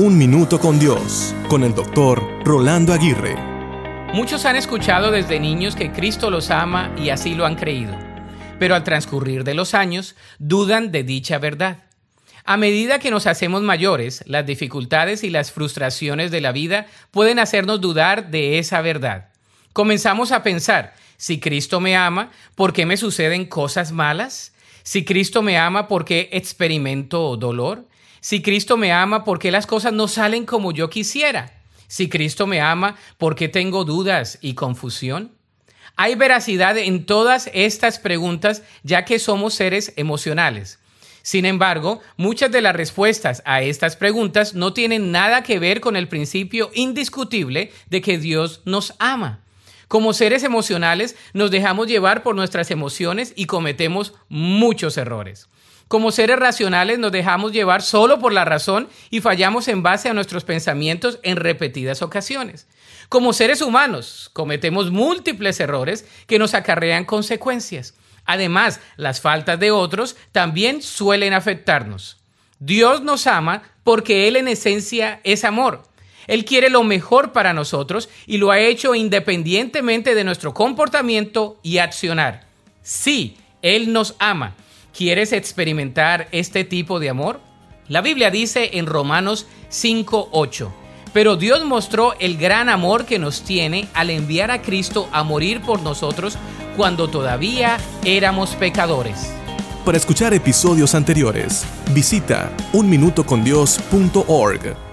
Un Minuto con Dios, con el doctor Rolando Aguirre. Muchos han escuchado desde niños que Cristo los ama y así lo han creído, pero al transcurrir de los años dudan de dicha verdad. A medida que nos hacemos mayores, las dificultades y las frustraciones de la vida pueden hacernos dudar de esa verdad. Comenzamos a pensar, si Cristo me ama, ¿por qué me suceden cosas malas? Si Cristo me ama, ¿por qué experimento dolor? Si Cristo me ama, ¿por qué las cosas no salen como yo quisiera? Si Cristo me ama, ¿por qué tengo dudas y confusión? Hay veracidad en todas estas preguntas ya que somos seres emocionales. Sin embargo, muchas de las respuestas a estas preguntas no tienen nada que ver con el principio indiscutible de que Dios nos ama. Como seres emocionales nos dejamos llevar por nuestras emociones y cometemos muchos errores. Como seres racionales nos dejamos llevar solo por la razón y fallamos en base a nuestros pensamientos en repetidas ocasiones. Como seres humanos cometemos múltiples errores que nos acarrean consecuencias. Además, las faltas de otros también suelen afectarnos. Dios nos ama porque Él en esencia es amor. Él quiere lo mejor para nosotros y lo ha hecho independientemente de nuestro comportamiento y accionar. Sí, Él nos ama ¿Quieres experimentar este tipo de amor? La Biblia dice en Romanos 5:8, pero Dios mostró el gran amor que nos tiene al enviar a Cristo a morir por nosotros cuando todavía éramos pecadores. Para escuchar episodios anteriores, visita unminutocondios.org.